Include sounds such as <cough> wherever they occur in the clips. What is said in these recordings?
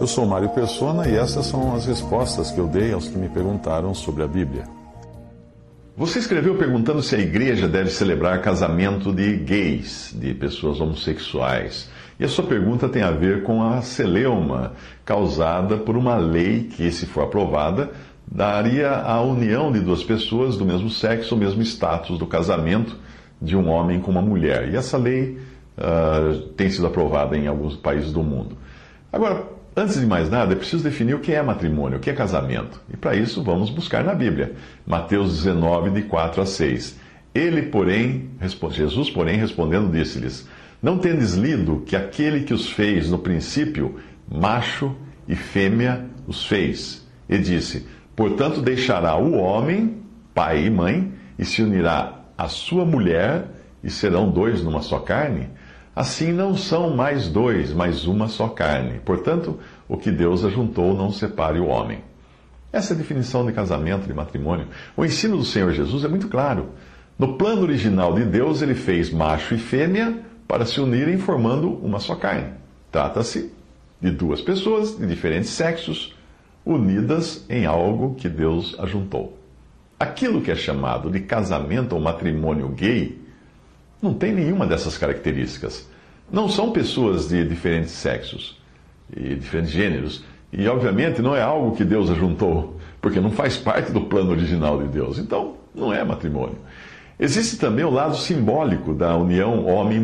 Eu sou Mário Persona e essas são as respostas que eu dei aos que me perguntaram sobre a Bíblia. Você escreveu perguntando se a igreja deve celebrar casamento de gays, de pessoas homossexuais. E a sua pergunta tem a ver com a celeuma causada por uma lei que, se for aprovada, daria a união de duas pessoas do mesmo sexo, o mesmo status do casamento de um homem com uma mulher. E essa lei uh, tem sido aprovada em alguns países do mundo. Agora, antes de mais nada, é preciso definir o que é matrimônio, o que é casamento. E para isso vamos buscar na Bíblia. Mateus 19, de 4 a 6. Ele, porém, Jesus, porém, respondendo, disse-lhes: Não tendes lido que aquele que os fez no princípio, macho e fêmea os fez? E disse: Portanto, deixará o homem, pai e mãe, e se unirá à sua mulher, e serão dois numa só carne? Assim não são mais dois, mas uma só carne. Portanto, o que Deus ajuntou não separe o homem. Essa é a definição de casamento, de matrimônio. O ensino do Senhor Jesus é muito claro. No plano original de Deus, ele fez macho e fêmea para se unirem formando uma só carne. Trata-se de duas pessoas de diferentes sexos unidas em algo que Deus ajuntou. Aquilo que é chamado de casamento ou matrimônio gay não tem nenhuma dessas características. Não são pessoas de diferentes sexos e diferentes gêneros. E, obviamente, não é algo que Deus ajuntou, porque não faz parte do plano original de Deus. Então, não é matrimônio. Existe também o lado simbólico da união homem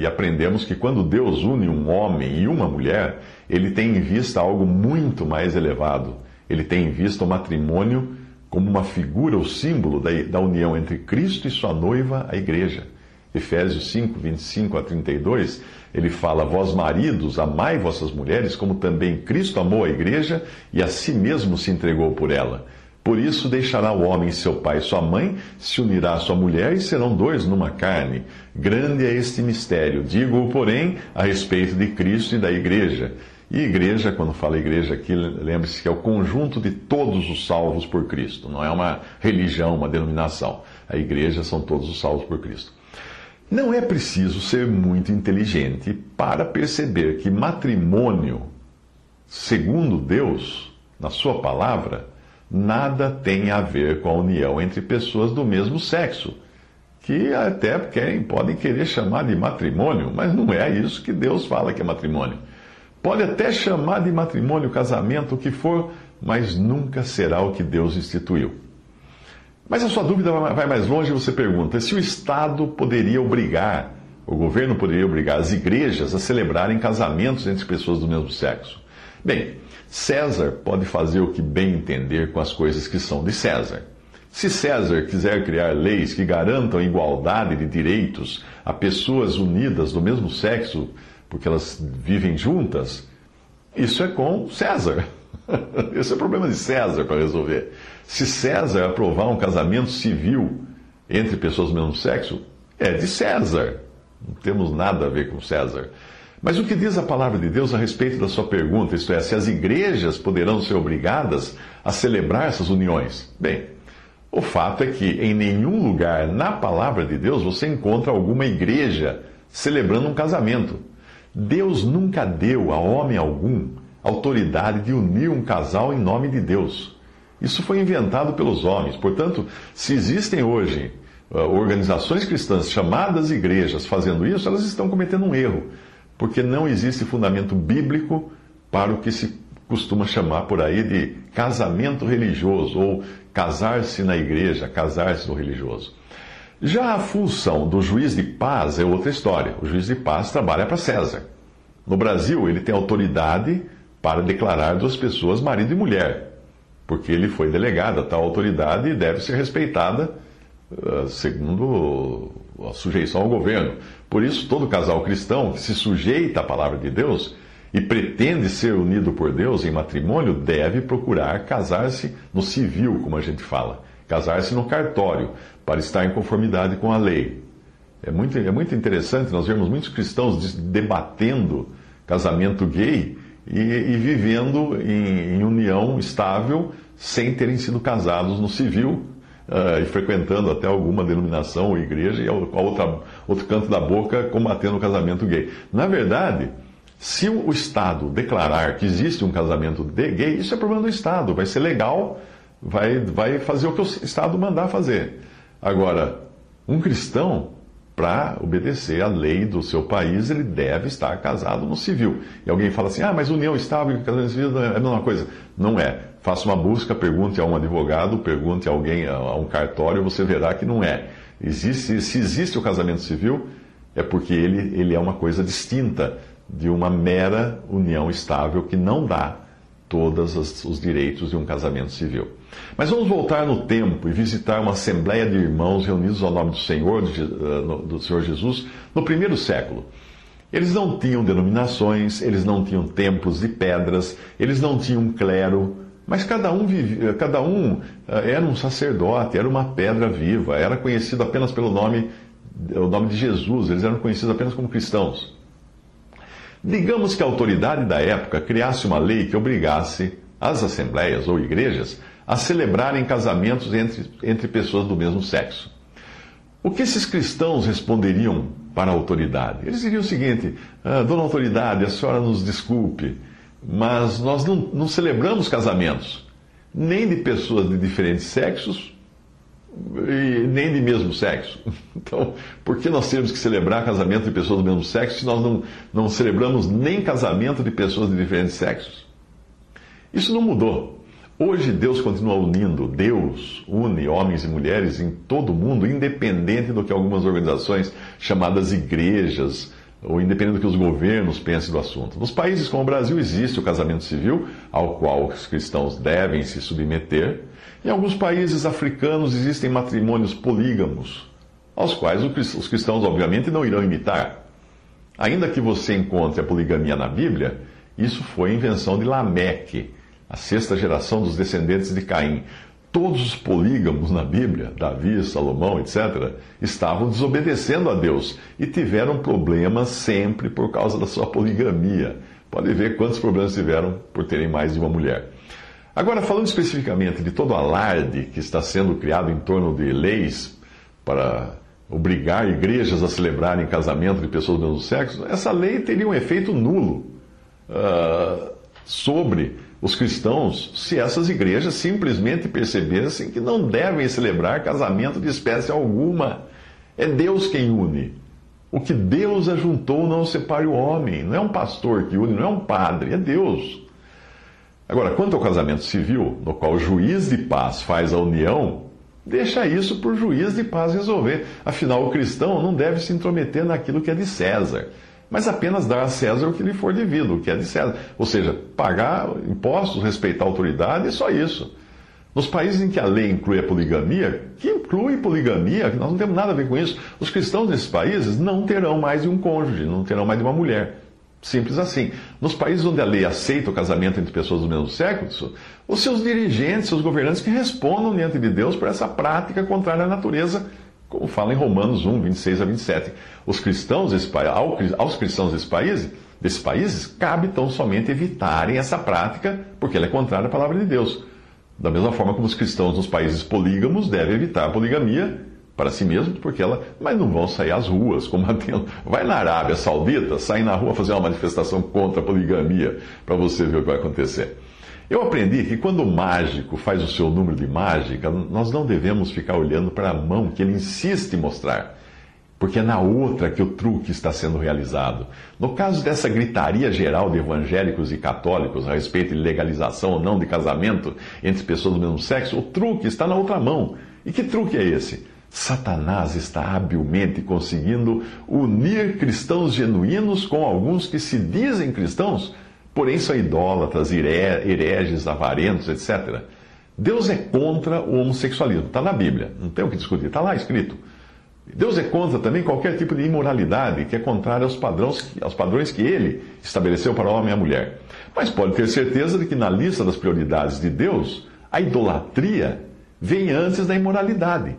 e aprendemos que quando Deus une um homem e uma mulher, ele tem em vista algo muito mais elevado. Ele tem em vista o matrimônio como uma figura ou símbolo da, da união entre Cristo e sua noiva, a igreja. Efésios 5, 25 a 32, ele fala: Vós maridos, amai vossas mulheres, como também Cristo amou a igreja e a si mesmo se entregou por ela. Por isso deixará o homem seu pai e sua mãe, se unirá à sua mulher e serão dois numa carne. Grande é este mistério. Digo-o, porém, a respeito de Cristo e da igreja. E igreja, quando fala igreja aqui, lembre-se que é o conjunto de todos os salvos por Cristo, não é uma religião, uma denominação. A igreja são todos os salvos por Cristo. Não é preciso ser muito inteligente para perceber que matrimônio, segundo Deus, na Sua palavra, nada tem a ver com a união entre pessoas do mesmo sexo, que até querem, podem querer chamar de matrimônio, mas não é isso que Deus fala que é matrimônio. Pode até chamar de matrimônio, casamento, o que for, mas nunca será o que Deus instituiu. Mas a sua dúvida vai mais longe você pergunta: se o Estado poderia obrigar, o governo poderia obrigar as igrejas a celebrarem casamentos entre pessoas do mesmo sexo? Bem, César pode fazer o que bem entender com as coisas que são de César. Se César quiser criar leis que garantam igualdade de direitos a pessoas unidas do mesmo sexo, porque elas vivem juntas, isso é com César. <laughs> Esse é o problema de César para resolver. Se César aprovar um casamento civil entre pessoas do mesmo sexo, é de César. Não temos nada a ver com César. Mas o que diz a palavra de Deus a respeito da sua pergunta, isto é, se as igrejas poderão ser obrigadas a celebrar essas uniões? Bem, o fato é que em nenhum lugar na palavra de Deus você encontra alguma igreja celebrando um casamento. Deus nunca deu a homem algum autoridade de unir um casal em nome de Deus. Isso foi inventado pelos homens. Portanto, se existem hoje uh, organizações cristãs chamadas igrejas fazendo isso, elas estão cometendo um erro, porque não existe fundamento bíblico para o que se costuma chamar por aí de casamento religioso ou casar-se na igreja, casar-se no religioso. Já a função do juiz de paz é outra história. O juiz de paz trabalha para César. No Brasil, ele tem autoridade para declarar duas pessoas marido e mulher, porque ele foi delegado a tal autoridade e deve ser respeitada uh, segundo a sujeição ao governo. Por isso, todo casal cristão que se sujeita à palavra de Deus e pretende ser unido por Deus em matrimônio deve procurar casar-se no civil, como a gente fala, casar-se no cartório, para estar em conformidade com a lei. É muito, é muito interessante, nós vemos muitos cristãos debatendo casamento gay e, e vivendo em, em, união estável sem terem sido casados no civil uh, e frequentando até alguma denominação ou igreja e a outra, outro canto da boca combatendo o casamento gay. Na verdade, se o Estado declarar que existe um casamento gay, isso é problema do Estado, vai ser legal, vai, vai fazer o que o Estado mandar fazer. Agora, um cristão para obedecer à lei do seu país, ele deve estar casado no civil. E alguém fala assim: ah, mas união estável e casamento civil é a mesma coisa. Não é. Faça uma busca, pergunte a um advogado, pergunte a alguém, a um cartório, você verá que não é. Existe, se existe o casamento civil, é porque ele, ele é uma coisa distinta de uma mera união estável que não dá todos os direitos de um casamento civil. Mas vamos voltar no tempo e visitar uma assembleia de irmãos reunidos ao nome do Senhor, eh, do Senhor Jesus, no primeiro século. Eles não tinham denominações, eles não tinham templos de pedras, eles não tinham clero, mas cada um, vivia, cada um eh, era um sacerdote, era uma pedra viva, era conhecido apenas pelo nome, o nome de Jesus, eles eram conhecidos apenas como cristãos. Digamos que a autoridade da época criasse uma lei que obrigasse as assembleias ou igrejas a celebrarem casamentos entre, entre pessoas do mesmo sexo. O que esses cristãos responderiam para a autoridade? Eles diriam o seguinte: ah, Dona Autoridade, a senhora nos desculpe, mas nós não, não celebramos casamentos, nem de pessoas de diferentes sexos, e nem de mesmo sexo. <laughs> Então, por que nós temos que celebrar casamento de pessoas do mesmo sexo se nós não, não celebramos nem casamento de pessoas de diferentes sexos? Isso não mudou. Hoje Deus continua unindo, Deus une homens e mulheres em todo o mundo, independente do que algumas organizações chamadas igrejas, ou independente do que os governos pensem do assunto. Nos países como o Brasil existe o casamento civil, ao qual os cristãos devem se submeter. Em alguns países africanos existem matrimônios polígamos, aos quais os cristãos, obviamente, não irão imitar. Ainda que você encontre a poligamia na Bíblia, isso foi invenção de Lameque a sexta geração dos descendentes de Caim. Todos os polígamos na Bíblia, Davi, Salomão, etc., estavam desobedecendo a Deus e tiveram problemas sempre por causa da sua poligamia. Pode ver quantos problemas tiveram por terem mais de uma mulher. Agora, falando especificamente de todo o alarde que está sendo criado em torno de leis para obrigar igrejas a celebrarem casamento de pessoas do mesmo sexo, essa lei teria um efeito nulo uh, sobre os cristãos se essas igrejas simplesmente percebessem que não devem celebrar casamento de espécie alguma. É Deus quem une. O que Deus ajuntou não separe o homem. Não é um pastor que une, não é um padre, é Deus. Agora, quanto ao casamento civil, no qual o juiz de paz faz a união, deixa isso para o juiz de paz resolver. Afinal, o cristão não deve se intrometer naquilo que é de César mas apenas dar a César o que lhe for devido, o que é de César. Ou seja, pagar impostos, respeitar a autoridade, é só isso. Nos países em que a lei inclui a poligamia, que inclui poligamia, nós não temos nada a ver com isso, os cristãos desses países não terão mais de um cônjuge, não terão mais de uma mulher. Simples assim. Nos países onde a lei aceita o casamento entre pessoas do mesmo sexo, os seus dirigentes, seus governantes que respondam diante de Deus por essa prática contrária à natureza como fala em Romanos 1, 26 a 27. Os cristãos aos cristãos desse país, desses países, cabe tão somente evitarem essa prática, porque ela é contrária à palavra de Deus. Da mesma forma como os cristãos nos países polígamos devem evitar a poligamia para si mesmos, porque ela. Mas não vão sair às ruas combatendo. <laughs> Vai na Arábia Saudita, sai na rua fazer uma manifestação contra a poligamia, para você ver o que vai acontecer. Eu aprendi que quando o mágico faz o seu número de mágica, nós não devemos ficar olhando para a mão que ele insiste em mostrar, porque é na outra que o truque está sendo realizado. No caso dessa gritaria geral de evangélicos e católicos a respeito de legalização ou não de casamento entre pessoas do mesmo sexo, o truque está na outra mão. E que truque é esse? Satanás está habilmente conseguindo unir cristãos genuínos com alguns que se dizem cristãos porém são idólatras, hereges, avarentos, etc. Deus é contra o homossexualismo. Está na Bíblia, não tem o que discutir, está lá escrito. Deus é contra também qualquer tipo de imoralidade que é contrária aos padrões, aos padrões que ele estabeleceu para o homem e a mulher. Mas pode ter certeza de que na lista das prioridades de Deus, a idolatria vem antes da imoralidade.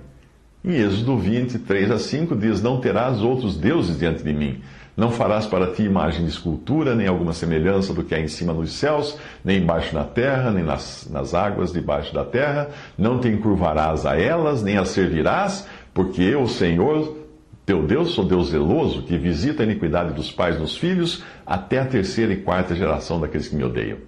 Em Êxodo 23 a 5 diz: Não terás outros deuses diante de mim. Não farás para ti imagem de escultura, nem alguma semelhança do que há em cima nos céus, nem embaixo na terra, nem nas, nas águas debaixo da terra. Não te encurvarás a elas, nem as servirás, porque eu, o Senhor, teu Deus, sou Deus zeloso, que visita a iniquidade dos pais nos filhos, até a terceira e quarta geração daqueles que me odeiam.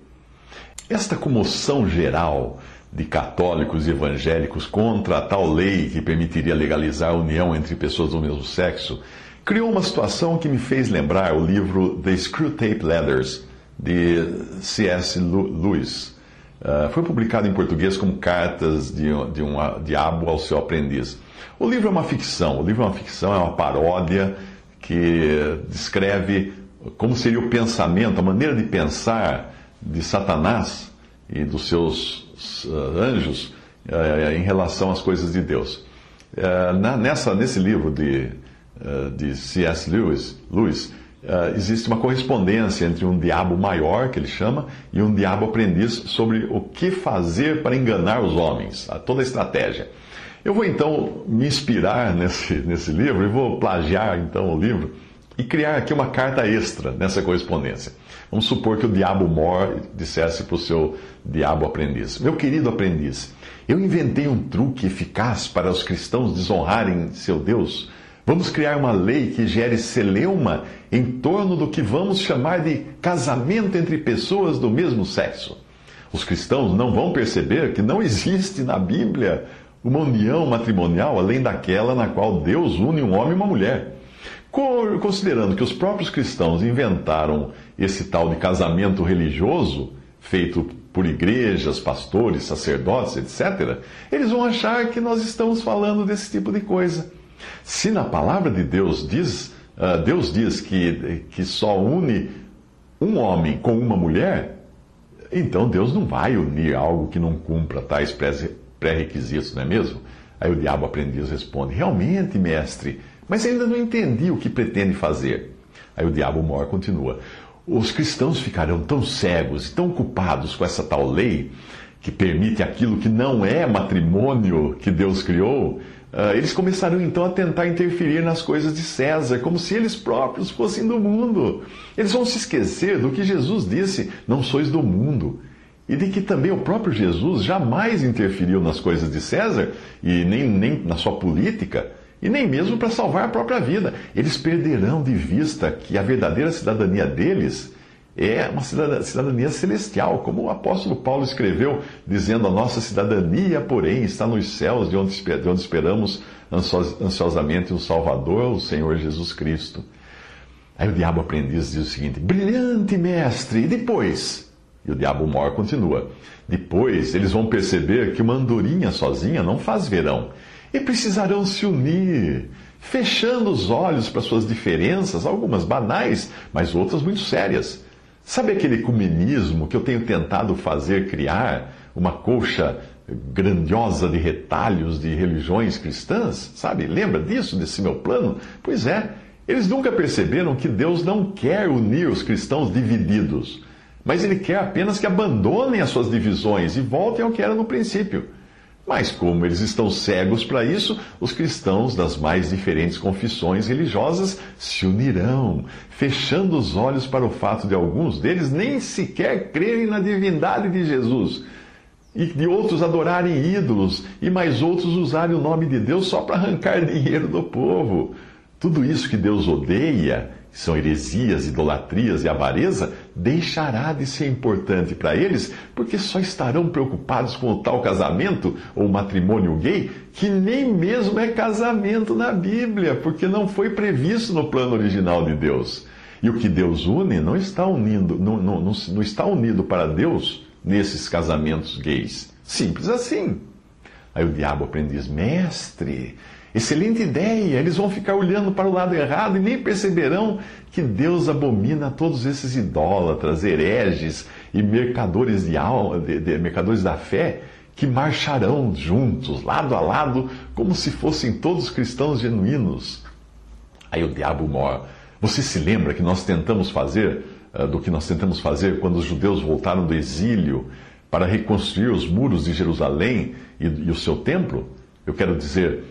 Esta comoção geral de católicos e evangélicos contra a tal lei que permitiria legalizar a união entre pessoas do mesmo sexo criou uma situação que me fez lembrar o livro The Screwtape Letters, de C.S. Lewis. Uh, foi publicado em português como Cartas de, de um Diabo ao seu aprendiz. O livro é uma ficção, o livro é uma ficção, é uma paródia que descreve como seria o pensamento, a maneira de pensar de Satanás e dos seus uh, anjos uh, em relação às coisas de Deus. Na, nessa, nesse livro de de C.S. Lewis, Lewis uh, existe uma correspondência entre um diabo maior, que ele chama, e um diabo aprendiz sobre o que fazer para enganar os homens, toda a estratégia. Eu vou então me inspirar <laughs> nesse, nesse livro e vou plagiar então o livro e criar aqui uma carta extra nessa correspondência. Vamos supor que o diabo mor dissesse para o seu diabo aprendiz: Meu querido aprendiz, eu inventei um truque eficaz para os cristãos desonrarem seu Deus Vamos criar uma lei que gere celeuma em torno do que vamos chamar de casamento entre pessoas do mesmo sexo. Os cristãos não vão perceber que não existe na Bíblia uma união matrimonial além daquela na qual Deus une um homem e uma mulher. Considerando que os próprios cristãos inventaram esse tal de casamento religioso, feito por igrejas, pastores, sacerdotes, etc., eles vão achar que nós estamos falando desse tipo de coisa. Se na palavra de Deus diz, uh, Deus diz que, que só une um homem com uma mulher, então Deus não vai unir algo que não cumpra tais pré-requisitos, não é mesmo? Aí o diabo aprendiz responde: Realmente, mestre, mas ainda não entendi o que pretende fazer. Aí o diabo mor continua: Os cristãos ficarão tão cegos e tão ocupados com essa tal lei que permite aquilo que não é matrimônio que Deus criou, eles começaram então a tentar interferir nas coisas de César, como se eles próprios fossem do mundo. Eles vão se esquecer do que Jesus disse: não sois do mundo. E de que também o próprio Jesus jamais interferiu nas coisas de César, e nem, nem na sua política, e nem mesmo para salvar a própria vida. Eles perderão de vista que a verdadeira cidadania deles é uma cidadania celestial, como o apóstolo Paulo escreveu, dizendo: A nossa cidadania, porém, está nos céus, de onde, de onde esperamos ansiosamente o Salvador, o Senhor Jesus Cristo. Aí o diabo aprendiz diz o seguinte: Brilhante mestre, e depois? E o diabo mor continua: Depois eles vão perceber que uma andorinha sozinha não faz verão, e precisarão se unir fechando os olhos para suas diferenças, algumas banais, mas outras muito sérias. Sabe aquele ecumenismo que eu tenho tentado fazer criar uma colcha grandiosa de retalhos de religiões cristãs? Sabe? Lembra disso, desse meu plano? Pois é, eles nunca perceberam que Deus não quer unir os cristãos divididos, mas Ele quer apenas que abandonem as suas divisões e voltem ao que era no princípio. Mas, como eles estão cegos para isso, os cristãos das mais diferentes confissões religiosas se unirão, fechando os olhos para o fato de alguns deles nem sequer crerem na divindade de Jesus, e de outros adorarem ídolos, e mais outros usarem o nome de Deus só para arrancar <laughs> dinheiro do povo. Tudo isso que Deus odeia são heresias, idolatrias e avareza, deixará de ser importante para eles, porque só estarão preocupados com o tal casamento ou matrimônio gay, que nem mesmo é casamento na Bíblia, porque não foi previsto no plano original de Deus. E o que Deus une não está unindo, não, não, não, não está unido para Deus nesses casamentos gays. Simples assim. Aí o diabo aprendiz, mestre, Excelente ideia! Eles vão ficar olhando para o lado errado e nem perceberão que Deus abomina todos esses idólatras, hereges e mercadores, de alma, de, de, mercadores da fé que marcharão juntos, lado a lado, como se fossem todos cristãos genuínos. Aí o diabo mora. Você se lembra que nós tentamos fazer, uh, do que nós tentamos fazer quando os judeus voltaram do exílio para reconstruir os muros de Jerusalém e, e o seu templo? Eu quero dizer,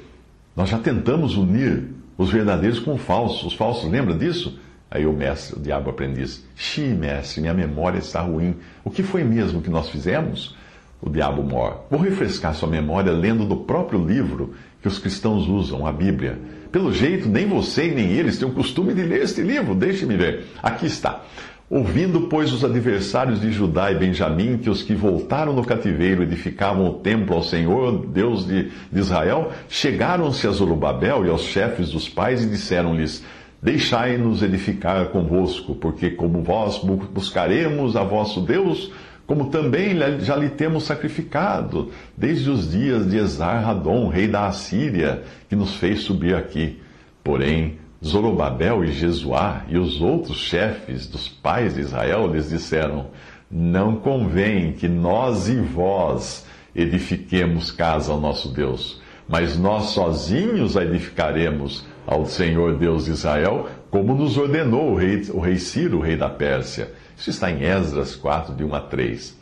nós já tentamos unir os verdadeiros com os falsos. Os falsos, lembra disso? Aí o mestre, o diabo aprendiz, Xi, mestre, minha memória está ruim. O que foi mesmo que nós fizemos? O diabo mor. Vou refrescar sua memória lendo do próprio livro que os cristãos usam, a Bíblia. Pelo jeito, nem você e nem eles têm o costume de ler este livro. Deixe-me ver. Aqui está. Ouvindo, pois, os adversários de Judá e Benjamim que os que voltaram no cativeiro edificavam o templo ao Senhor, Deus de, de Israel, chegaram-se a Zorobabel e aos chefes dos pais e disseram-lhes: Deixai-nos edificar convosco, porque como vós buscaremos a vosso Deus, como também já lhe temos sacrificado, desde os dias de Esar-Radon, rei da Assíria, que nos fez subir aqui. Porém, Zorobabel e Jesuá e os outros chefes dos pais de Israel lhes disseram: Não convém que nós e vós edifiquemos casa ao nosso Deus, mas nós sozinhos a edificaremos ao Senhor Deus de Israel, como nos ordenou o rei, o rei Ciro, o rei da Pérsia. Isso está em Esdras 4, de 1 a 3.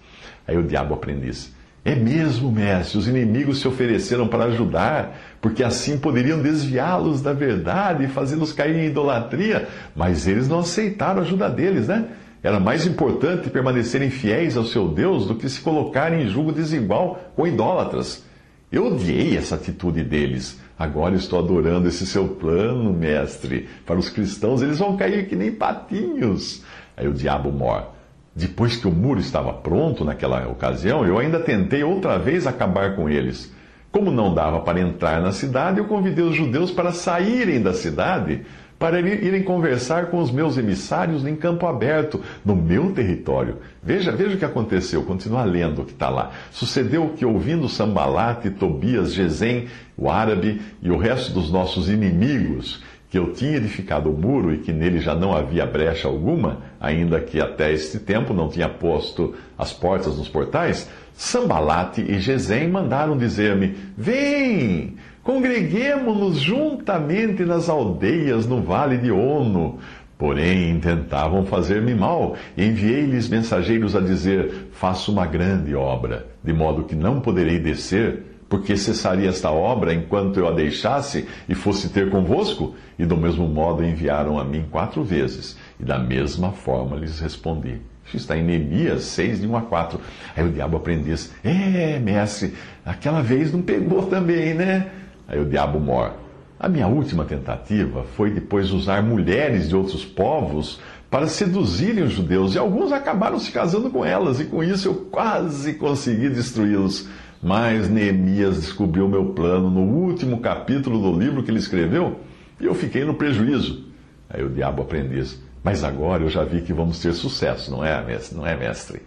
Aí o diabo aprendiz. É mesmo, mestre, os inimigos se ofereceram para ajudar, porque assim poderiam desviá-los da verdade e fazê-los cair em idolatria, mas eles não aceitaram a ajuda deles, né? Era mais importante permanecerem fiéis ao seu Deus do que se colocarem em julgo desigual com idólatras. Eu odiei essa atitude deles. Agora estou adorando esse seu plano, mestre. Para os cristãos, eles vão cair que nem patinhos. Aí o diabo mor. Depois que o muro estava pronto naquela ocasião, eu ainda tentei outra vez acabar com eles. Como não dava para entrar na cidade, eu convidei os judeus para saírem da cidade para irem conversar com os meus emissários em campo aberto, no meu território. Veja, veja o que aconteceu, continua lendo o que está lá. Sucedeu que, ouvindo Sambalate, Tobias, Gesem, o árabe e o resto dos nossos inimigos, que eu tinha edificado o muro e que nele já não havia brecha alguma, ainda que até este tempo não tinha posto as portas nos portais, Sambalate e Gesem mandaram dizer-me: Vem! Congreguemo-nos juntamente nas aldeias no vale de Ono. Porém, tentavam fazer-me mal. Enviei-lhes mensageiros a dizer: Faço uma grande obra, de modo que não poderei descer, porque cessaria esta obra enquanto eu a deixasse e fosse ter convosco? E do mesmo modo enviaram a mim quatro vezes, e da mesma forma lhes respondi. Isso está em Neemias 6, de 1 a 4. Aí o diabo aprendiz: É, mestre, aquela vez não pegou também, né? Aí o diabo mor. A minha última tentativa foi depois usar mulheres de outros povos para seduzirem os judeus, e alguns acabaram se casando com elas, e com isso eu quase consegui destruí-los. Mas Neemias descobriu meu plano no último capítulo do livro que ele escreveu, e eu fiquei no prejuízo. Aí o diabo aprendiz, mas agora eu já vi que vamos ter sucesso, não é, mestre? Não é, mestre?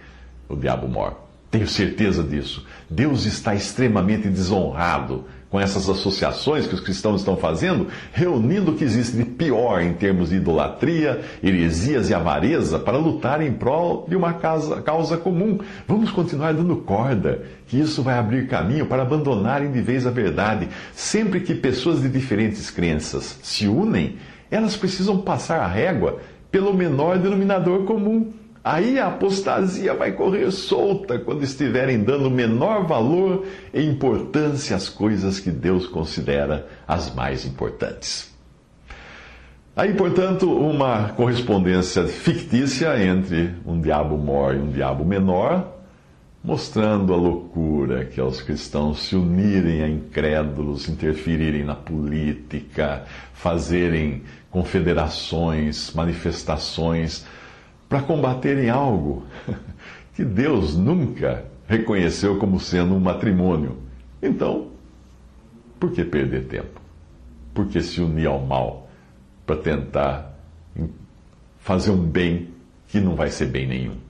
O diabo mor. Tenho certeza disso. Deus está extremamente desonrado com essas associações que os cristãos estão fazendo, reunindo o que existe de pior em termos de idolatria, heresias e avareza para lutar em prol de uma causa, causa comum. Vamos continuar dando corda, que isso vai abrir caminho para abandonarem de vez a verdade. Sempre que pessoas de diferentes crenças se unem, elas precisam passar a régua pelo menor denominador comum. Aí a apostasia vai correr solta quando estiverem dando menor valor e importância às coisas que Deus considera as mais importantes. Aí, portanto, uma correspondência fictícia entre um diabo maior e um diabo menor, mostrando a loucura que é os cristãos se unirem a incrédulos, interferirem na política, fazerem confederações, manifestações para combaterem algo <laughs> que Deus nunca reconheceu como sendo um matrimônio. Então, por que perder tempo? Por que se unir ao mal para tentar fazer um bem que não vai ser bem nenhum?